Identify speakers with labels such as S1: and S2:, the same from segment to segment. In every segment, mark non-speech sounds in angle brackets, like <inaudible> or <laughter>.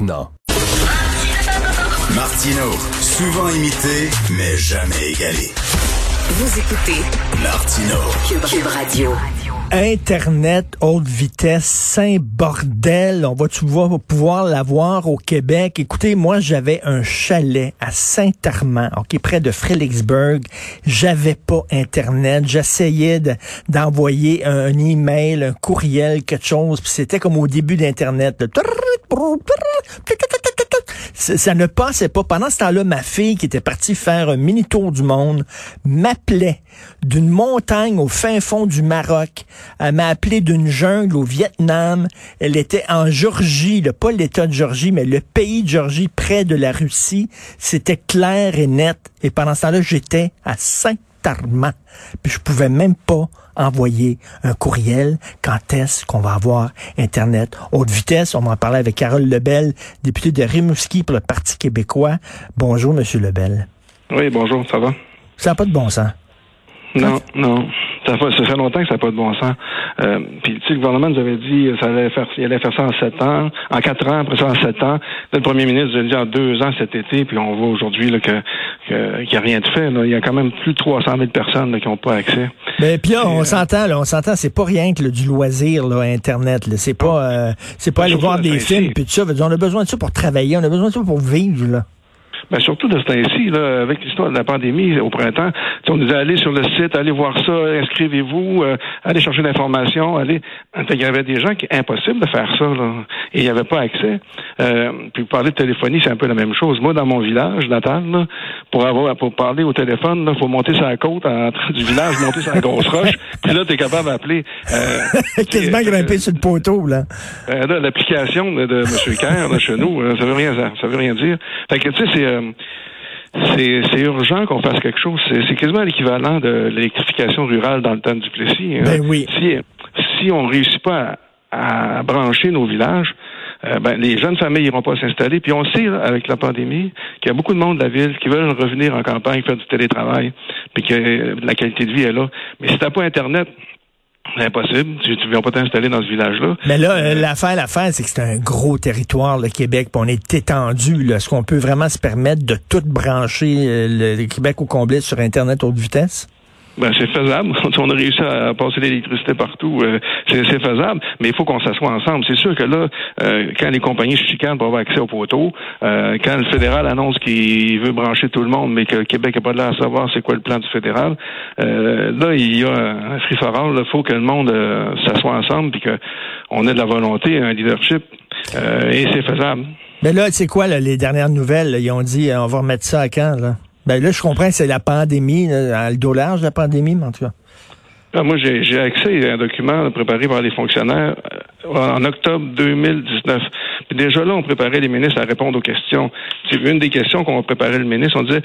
S1: Non.
S2: Martino, souvent imité, mais jamais égalé.
S3: Vous écoutez
S2: Martino.
S3: Cube, Cube Radio.
S4: Internet haute vitesse, saint bordel. On va-tu pouvoir, pouvoir l'avoir au Québec? Écoutez, moi, j'avais un chalet à Saint-Armand, ok, près de Fredericksburg. J'avais pas Internet. J'essayais de- d'envoyer un, un email, un courriel, quelque chose, puis c'était comme au début d'Internet. Ça ne passait pas. Pendant ce temps-là, ma fille, qui était partie faire un mini tour du monde, m'appelait d'une montagne au fin fond du Maroc. Elle m'a appelé d'une jungle au Vietnam. Elle était en Georgie, pas l'État de Georgie, mais le pays de Georgie, près de la Russie. C'était clair et net. Et pendant ce temps-là, j'étais à Puis je pouvais même pas envoyer un courriel. Quand est-ce qu'on va avoir Internet haute vitesse? On va en parler avec Carole Lebel, députée de Rimouski pour le Parti québécois. Bonjour, Monsieur Lebel.
S5: Oui, bonjour, ça va?
S4: Ça n'a pas de bon sens.
S5: Non, non. Ça fait, ça fait longtemps que ça n'a pas de bon sens. Euh, puis, tu sais, le gouvernement nous avait dit ça allait faire, il allait faire ça en sept ans, en quatre ans, après ça en sept ans. Là, le premier ministre nous a dit en deux ans cet été, puis on voit aujourd'hui là, que, que- qu'il n'y a rien de fait. Là. Il y a quand même plus de 300 000 personnes là, qui n'ont pas accès.
S4: Mais puis là, on
S5: euh,
S4: s'entend, là, on s'entend, c'est pas rien que là, du loisir, là, Internet. Là. C'est pas, euh, c'est pas aller
S5: Surtout
S4: voir des films puis tout ça. Veut dire, On a besoin de ça pour travailler, on a besoin de ça pour vivre. Là.
S5: Ben, surtout de ce temps-ci, là, avec l'histoire de la pandémie au printemps, on nous a allé sur le site, allez voir ça, inscrivez-vous, euh, allez chercher l'information, allez. Qu'il y avait des gens qui impossible de faire ça, là. Et il n'y avait pas accès. Euh, puis parler de téléphonie, c'est un peu la même chose. Moi, dans mon village natal, là, pour avoir pour parler au téléphone, il faut monter la côte en, du village, monter sur la grosse roche, <laughs> puis là, tu es capable d'appeler. Euh, <laughs>
S4: Quasiment
S5: euh,
S4: grimper sur le poteau, là.
S5: euh, là, l'application de, de M. Kerr, là, chez nous, euh, ça veut rien ça veut rien dire. Fait que tu sais, c'est euh, c'est urgent qu'on fasse quelque chose. C'est quasiment l'équivalent de l'électrification rurale dans le temps du Plessis. hein.
S4: Ben oui.
S5: Si si on réussit pas à, à brancher nos villages, euh, ben, les jeunes familles n'iront pas s'installer. Puis on sait, là, avec la pandémie, qu'il y a beaucoup de monde de la ville qui veulent revenir en campagne, faire du télétravail, puis que la qualité de vie est là. Mais si t'as pas Internet, c'est impossible. Tu ne viens pas t'installer dans ce village-là.
S4: Mais là, euh, l'affaire, l'affaire, c'est que c'est un gros territoire, le Québec, puis on est étendu. Est-ce qu'on peut vraiment se permettre de tout brancher euh, le, le Québec au complet sur Internet haute vitesse?
S5: Ben, c'est faisable. <laughs> on a réussi à passer l'électricité partout. euh, c'est faisable, mais il faut qu'on s'assoie ensemble. C'est sûr que là, euh, quand les compagnies chicanent pour avoir accès au poteau, euh, quand le fédéral annonce qu'il veut brancher tout le monde, mais que Québec n'a pas l'air à savoir c'est quoi le plan du fédéral, euh, là, il y a un free. Il faut que le monde euh, s'assoie ensemble puis qu'on ait de la volonté, un leadership, euh, et c'est faisable.
S4: Mais là, c'est quoi là, les dernières nouvelles? là? Ils ont dit, on va remettre ça à quand? Là? Ben là, je comprends c'est la pandémie, le dos large, la pandémie, mais en tout cas.
S5: Ah, moi, j'ai j'ai accès à un document préparé par les fonctionnaires euh, en octobre 2019. Puis déjà là, on préparait les ministres à répondre aux questions. C'est une des questions qu'on préparait le ministre. On disait,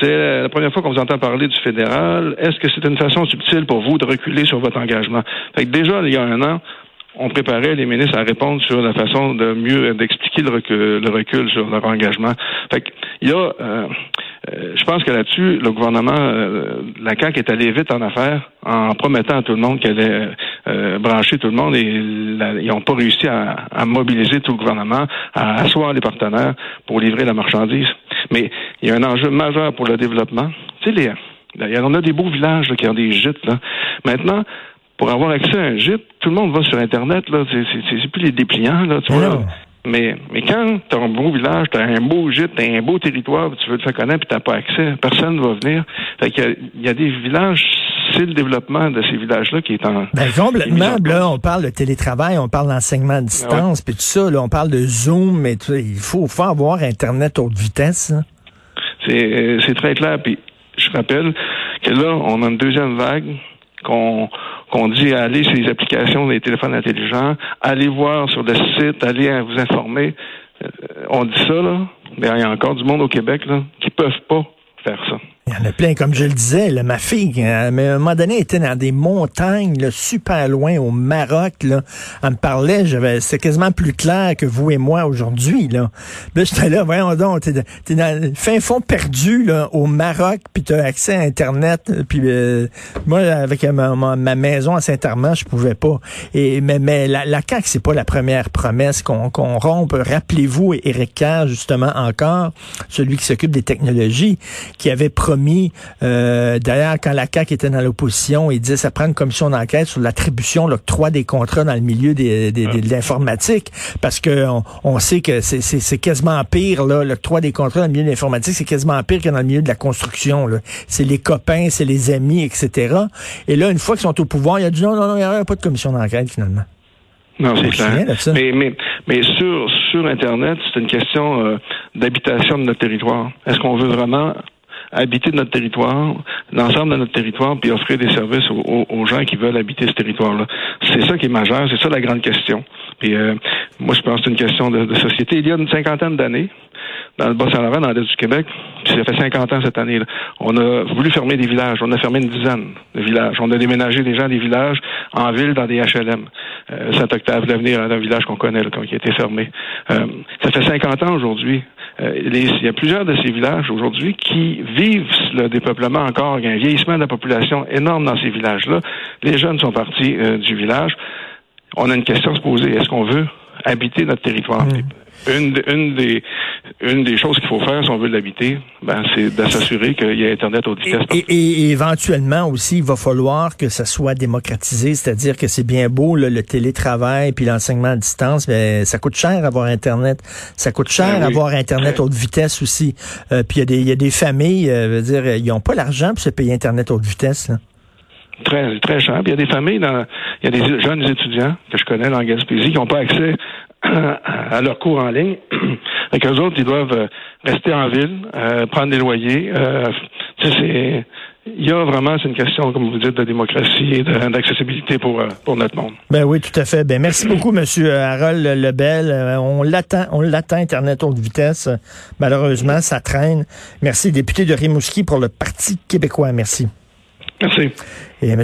S5: c'est la première fois qu'on vous entend parler du fédéral. Est-ce que c'est une façon subtile pour vous de reculer sur votre engagement? Fait que déjà, il y a un an, on préparait les ministres à répondre sur la façon de mieux d'expliquer le recul, le recul sur leur engagement. Fait que, il y a, euh, euh, je pense que là-dessus, le gouvernement, euh, la CAQ est allé vite en affaires en promettant à tout le monde qu'elle allait euh, brancher tout le monde et la- ils n'ont pas réussi à, à mobiliser tout le gouvernement, à asseoir les partenaires pour livrer la marchandise. Mais il y a un enjeu majeur pour le développement. Tu sais, les, on a des beaux villages là, qui ont des gîtes. Là. Maintenant, pour avoir accès à un gîte, tout le monde va sur Internet. Là. C'est, c'est, c'est plus les dépliants. Là, tu
S4: Mais
S5: vois, là. Mais, mais quand tu as un beau village, tu as un beau gîte, tu un beau territoire, tu veux te faire connaître, puis tu pas accès, personne ne va venir. Fait qu'il y a, il y a des villages, c'est le développement de ces villages-là qui est en...
S4: Ben complètement. Là, on parle de télétravail, on parle d'enseignement à distance, puis tout ça. Là, on parle de Zoom, mais il faut, faut avoir Internet haute vitesse. hein.
S5: C'est, c'est très clair. Puis je rappelle que là, on a une deuxième vague qu'on qu'on dit allez sur les applications des téléphones intelligents, allez voir sur le site, allez euh, vous informer. on dit ça, là, mais il y a encore du monde au Québec là, qui peuvent pas faire ça.
S4: Il y en a plein, comme je le disais, là, ma fille, euh, mais à un moment donné, elle était dans des montagnes là, super loin au Maroc. Là. Elle me parlait, j'avais, c'était quasiment plus clair que vous et moi aujourd'hui. Là, là j'étais là, voyons donc, t'es, dans le fin fond perdu là, au Maroc, puis t'as accès à Internet. Euh, moi, avec ma, ma, maison à Saint-Armand, je pouvais pas. Et mais, mais la, la CAQ, c'est pas la première promesse qu'on, qu'on rompe. Rappelez-vous, Éric Kerr, justement, encore, celui qui s'occupe des technologies, qui avait promis euh, d'ailleurs, quand la CAQ était dans l'opposition, il disait ça prend une commission d'enquête sur l'attribution, l'octroi des contrats dans le milieu des, des, de l'informatique, parce que on, sait que c'est quasiment pire, là, l'octroi des contrats dans le milieu de l'informatique, c'est quasiment pire que dans le milieu de la construction. C'est les copains, c'est les amis, etc. Et là, une fois qu'ils sont au pouvoir, il a dit non, non, non, il n'y aura pas de commission d'enquête finalement.
S5: Non, c'est clair. Mais, mais, mais sur, sur Internet, c'est une question euh, d'habitation de notre territoire. Est-ce qu'on veut vraiment habiter notre territoire, l'ensemble de notre territoire, puis offrir des services aux, gens qui veulent habiter ce territoire-là. C'est ça qui est majeur, c'est ça la grande question. Puis euh, moi, je pense que c'est une question de, société. Il y a une cinquantaine d'années, dans le Bas-Saint-Laurent, dans l'Est du Québec, puis ça fait 50 ans cette année, là, on a voulu fermer des villages. On a fermé une dizaine de villages. On a déménagé des gens des villages en ville dans des HLM. Euh, Saint-Octave, l'avenir, un village qu'on connaît, là, qui a été fermé. Euh, ça fait 50 ans aujourd'hui euh, il y a plusieurs de ces villages aujourd'hui qui vivent le dépeuplement encore. Il y a un vieillissement de la population énorme dans ces villages-là. Les jeunes sont partis euh, du village. On a une question à se poser. Est-ce qu'on veut habiter notre territoire? Une, une, des, une des choses qu'il faut faire si on veut l'habiter, ben, c'est de s'assurer qu'il y a Internet haute vitesse.
S4: Et, et, éventuellement aussi, il va falloir que ça soit démocratisé, c'est-à-dire que c'est bien beau le télétravail puis l'enseignement à distance, mais ça coûte cher avoir Internet. Ça coûte cher ben avoir Internet haute vitesse aussi. Euh, puis il y, y, a des familles, euh, veux dire, ils n'ont pas l'argent pour se payer Internet haute vitesse. Là.
S5: Très, très cher. Puis il y a des familles, dans, il y a des jeunes étudiants que je connais dans Gaspésie qui n'ont pas accès à leurs cours en ligne. <clears throat> Et qu'eux autres, ils doivent euh, rester en ville, euh, prendre des loyers. Euh, c'est il y a vraiment, c'est une question, comme vous dites, de démocratie et d'accessibilité pour, euh, pour notre monde.
S4: Ben oui, tout à fait. Ben merci beaucoup, Monsieur Harold Lebel. On l'attend, on l'attend Internet haute vitesse. Malheureusement, ça traîne. Merci, député de Rimouski pour le Parti québécois. Merci.
S5: Merci. Et